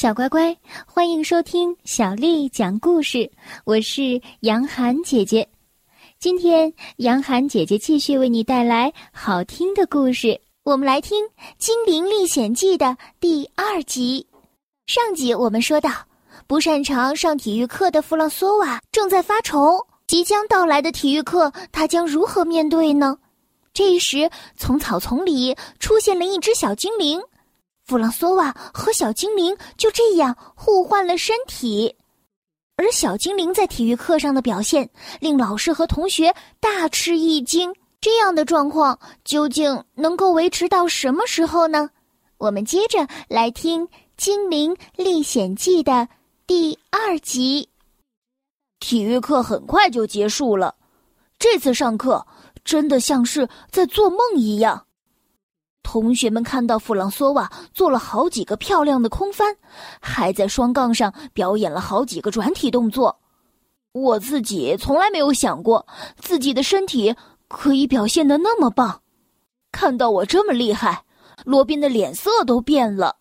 小乖乖，欢迎收听小丽讲故事。我是杨涵姐姐，今天杨涵姐姐继续为你带来好听的故事。我们来听《精灵历险记》的第二集。上集我们说到，不擅长上体育课的弗朗索瓦正在发愁，即将到来的体育课他将如何面对呢？这时，从草丛里出现了一只小精灵。弗朗索瓦和小精灵就这样互换了身体，而小精灵在体育课上的表现令老师和同学大吃一惊。这样的状况究竟能够维持到什么时候呢？我们接着来听《精灵历险记》的第二集。体育课很快就结束了，这次上课真的像是在做梦一样。同学们看到弗朗索瓦做了好几个漂亮的空翻，还在双杠上表演了好几个转体动作。我自己从来没有想过自己的身体可以表现的那么棒。看到我这么厉害，罗宾的脸色都变了。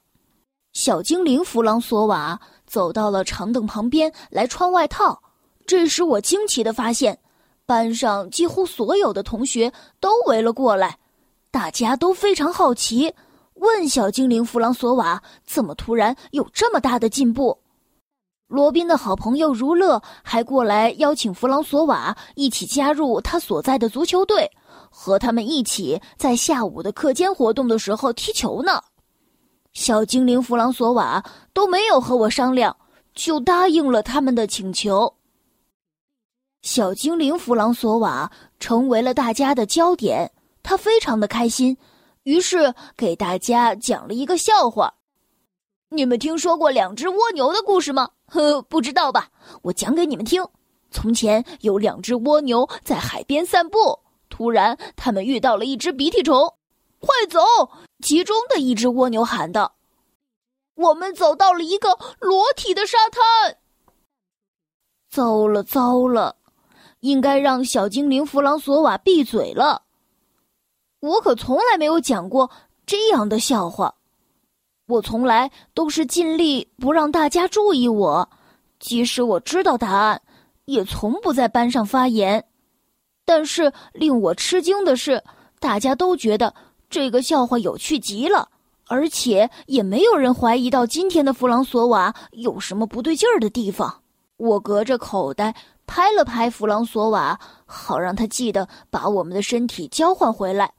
小精灵弗朗索瓦走到了长凳旁边来穿外套。这时我惊奇的发现，班上几乎所有的同学都围了过来。大家都非常好奇，问小精灵弗朗索瓦怎么突然有这么大的进步。罗宾的好朋友如乐还过来邀请弗朗索瓦一起加入他所在的足球队，和他们一起在下午的课间活动的时候踢球呢。小精灵弗朗索瓦都没有和我商量，就答应了他们的请求。小精灵弗朗索瓦成为了大家的焦点。他非常的开心，于是给大家讲了一个笑话。你们听说过两只蜗牛的故事吗？呵，不知道吧？我讲给你们听。从前有两只蜗牛在海边散步，突然他们遇到了一只鼻涕虫。快走！其中的一只蜗牛喊道：“我们走到了一个裸体的沙滩。”糟了糟了，应该让小精灵弗朗索瓦闭嘴了。我可从来没有讲过这样的笑话，我从来都是尽力不让大家注意我，即使我知道答案，也从不在班上发言。但是令我吃惊的是，大家都觉得这个笑话有趣极了，而且也没有人怀疑到今天的弗朗索瓦有什么不对劲儿的地方。我隔着口袋拍了拍弗朗索瓦，好让他记得把我们的身体交换回来。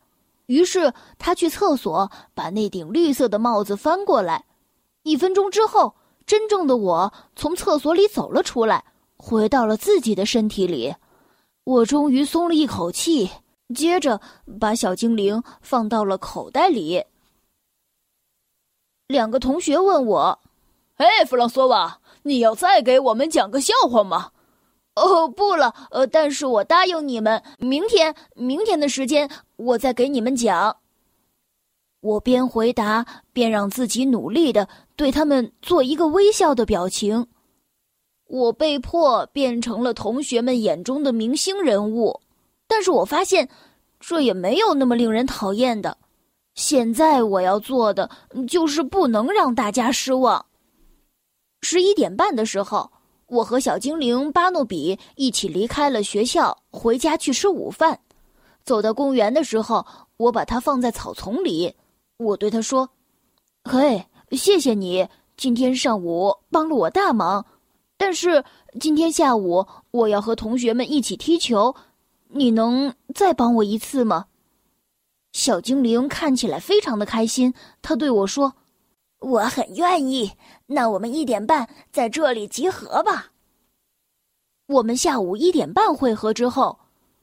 于是他去厕所把那顶绿色的帽子翻过来。一分钟之后，真正的我从厕所里走了出来，回到了自己的身体里。我终于松了一口气，接着把小精灵放到了口袋里。两个同学问我：“哎，弗朗索瓦，你要再给我们讲个笑话吗？”哦，不了，呃，但是我答应你们，明天，明天的时间我再给你们讲。我边回答边让自己努力的对他们做一个微笑的表情。我被迫变成了同学们眼中的明星人物，但是我发现这也没有那么令人讨厌的。现在我要做的就是不能让大家失望。十一点半的时候。我和小精灵巴诺比一起离开了学校，回家去吃午饭。走到公园的时候，我把它放在草丛里。我对他说：“嘿，谢谢你今天上午帮了我大忙，但是今天下午我要和同学们一起踢球，你能再帮我一次吗？”小精灵看起来非常的开心，他对我说。我很愿意，那我们一点半在这里集合吧。我们下午一点半会合之后，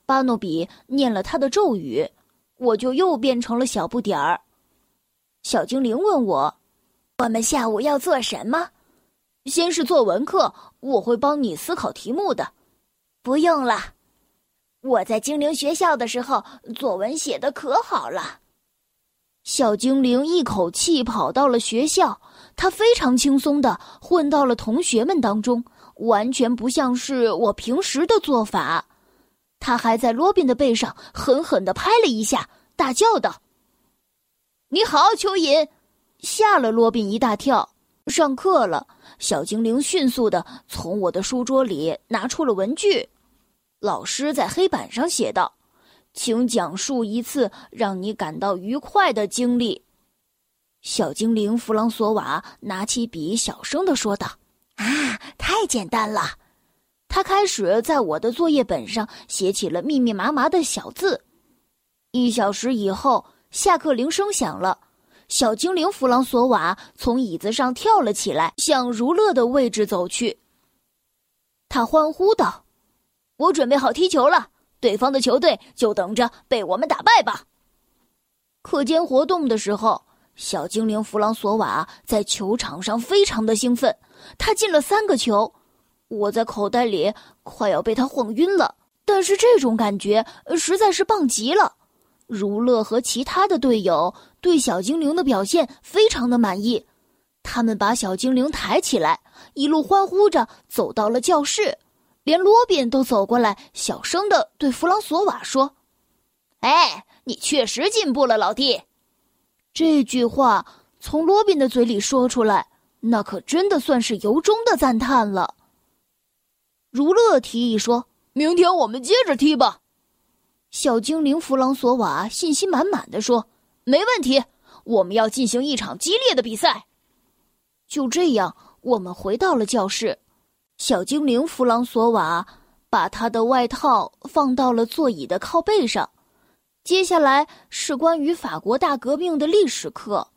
巴诺比念了他的咒语，我就又变成了小不点儿。小精灵问我：“我们下午要做什么？”先是作文课，我会帮你思考题目的。不用了，我在精灵学校的时候，作文写的可好了。小精灵一口气跑到了学校，他非常轻松的混到了同学们当中，完全不像是我平时的做法。他还在罗宾的背上狠狠的拍了一下，大叫道：“你好，蚯蚓！”吓了罗宾一大跳。上课了，小精灵迅速的从我的书桌里拿出了文具。老师在黑板上写道：“请讲述一次让你感到愉快的经历。”小精灵弗朗索瓦拿起笔，小声的说道：“啊，太简单了。”他开始在我的作业本上写起了密密麻麻的小字。一小时以后，下课铃声响了。小精灵弗朗索瓦从椅子上跳了起来，向如乐的位置走去。他欢呼道：“我准备好踢球了，对方的球队就等着被我们打败吧！”课间活动的时候，小精灵弗朗索瓦在球场上非常的兴奋，他进了三个球。我在口袋里快要被他晃晕了，但是这种感觉实在是棒极了。如乐和其他的队友对小精灵的表现非常的满意，他们把小精灵抬起来，一路欢呼着走到了教室，连罗宾都走过来，小声的对弗朗索瓦说：“哎，你确实进步了，老弟。”这句话从罗宾的嘴里说出来，那可真的算是由衷的赞叹了。如乐提议说：“明天我们接着踢吧。”小精灵弗朗索瓦信心满满的说：“没问题，我们要进行一场激烈的比赛。”就这样，我们回到了教室。小精灵弗朗索瓦把他的外套放到了座椅的靠背上。接下来是关于法国大革命的历史课。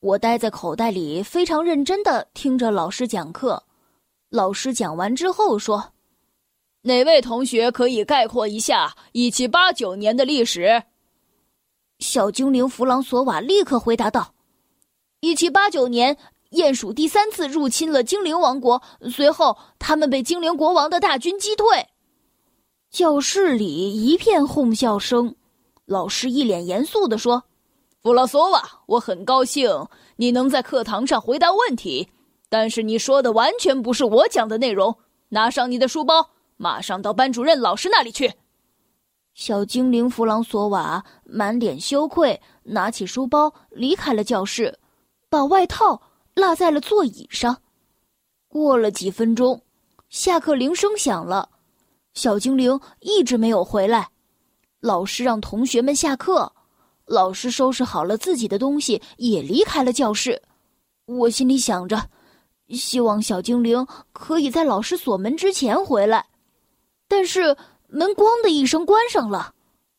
我待在口袋里，非常认真的听着老师讲课。老师讲完之后说。哪位同学可以概括一下一七八九年的历史？小精灵弗朗索瓦立刻回答道：“一七八九年，鼹鼠第三次入侵了精灵王国，随后他们被精灵国王的大军击退。”教室里一片哄笑声。老师一脸严肃地说：“弗朗索瓦，我很高兴你能在课堂上回答问题，但是你说的完全不是我讲的内容。拿上你的书包。”马上到班主任老师那里去。小精灵弗朗索瓦满脸羞愧，拿起书包离开了教室，把外套落在了座椅上。过了几分钟，下课铃声响了，小精灵一直没有回来。老师让同学们下课，老师收拾好了自己的东西，也离开了教室。我心里想着，希望小精灵可以在老师锁门之前回来。但是门“咣”的一声关上了，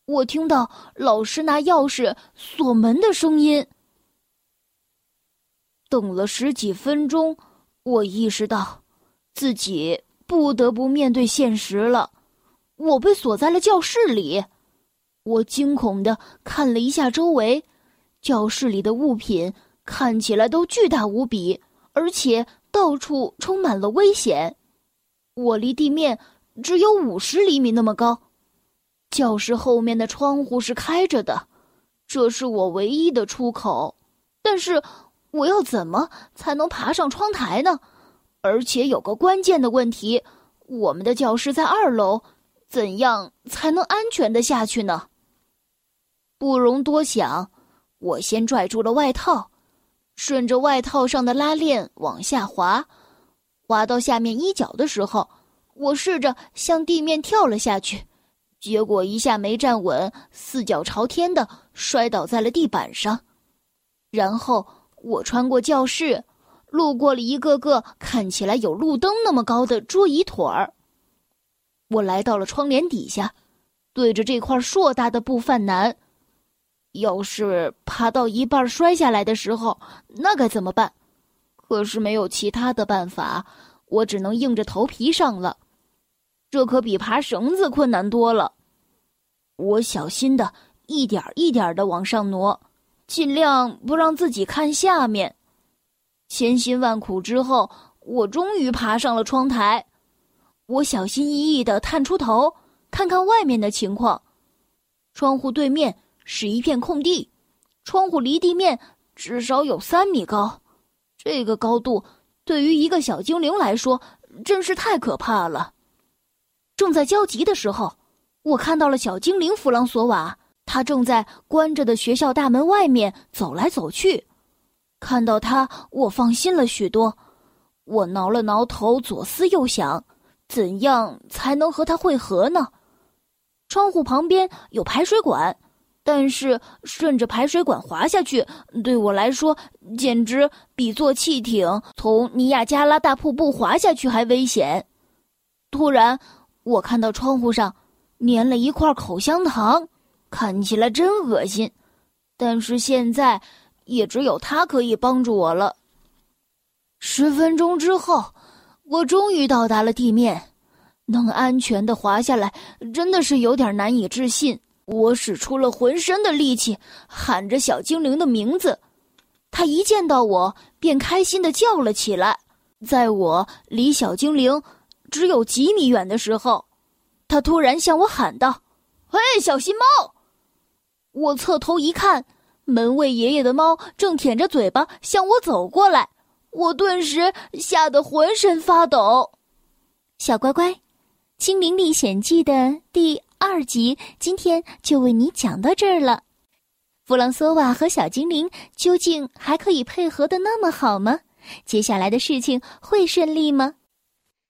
我听到老师拿钥匙锁门的声音。等了十几分钟，我意识到自己不得不面对现实了，我被锁在了教室里。我惊恐的看了一下周围，教室里的物品看起来都巨大无比，而且到处充满了危险。我离地面。只有五十厘米那么高，教室后面的窗户是开着的，这是我唯一的出口。但是我要怎么才能爬上窗台呢？而且有个关键的问题：我们的教室在二楼，怎样才能安全的下去呢？不容多想，我先拽住了外套，顺着外套上的拉链往下滑，滑到下面衣角的时候。我试着向地面跳了下去，结果一下没站稳，四脚朝天的摔倒在了地板上。然后我穿过教室，路过了一个个看起来有路灯那么高的桌椅腿儿。我来到了窗帘底下，对着这块硕大的布犯难。要是爬到一半摔下来的时候，那该怎么办？可是没有其他的办法，我只能硬着头皮上了。这可比爬绳子困难多了。我小心的一点一点的往上挪，尽量不让自己看下面。千辛万苦之后，我终于爬上了窗台。我小心翼翼的探出头，看看外面的情况。窗户对面是一片空地，窗户离地面至少有三米高。这个高度对于一个小精灵来说真是太可怕了。正在焦急的时候，我看到了小精灵弗朗索瓦，他正在关着的学校大门外面走来走去。看到他，我放心了许多。我挠了挠头，左思右想，怎样才能和他会合呢？窗户旁边有排水管，但是顺着排水管滑下去，对我来说简直比坐汽艇从尼亚加拉大瀑布滑下去还危险。突然，我看到窗户上粘了一块口香糖，看起来真恶心。但是现在，也只有他可以帮助我了。十分钟之后，我终于到达了地面。能安全的滑下来，真的是有点难以置信。我使出了浑身的力气，喊着小精灵的名字。他一见到我，便开心的叫了起来。在我离小精灵只有几米远的时候，他突然向我喊道：“嘿，小心猫！”我侧头一看，门卫爷爷的猫正舔着嘴巴向我走过来。我顿时吓得浑身发抖。小乖乖。《精灵历险记》的第二集，今天就为你讲到这儿了。弗朗索瓦和小精灵究竟还可以配合的那么好吗？接下来的事情会顺利吗？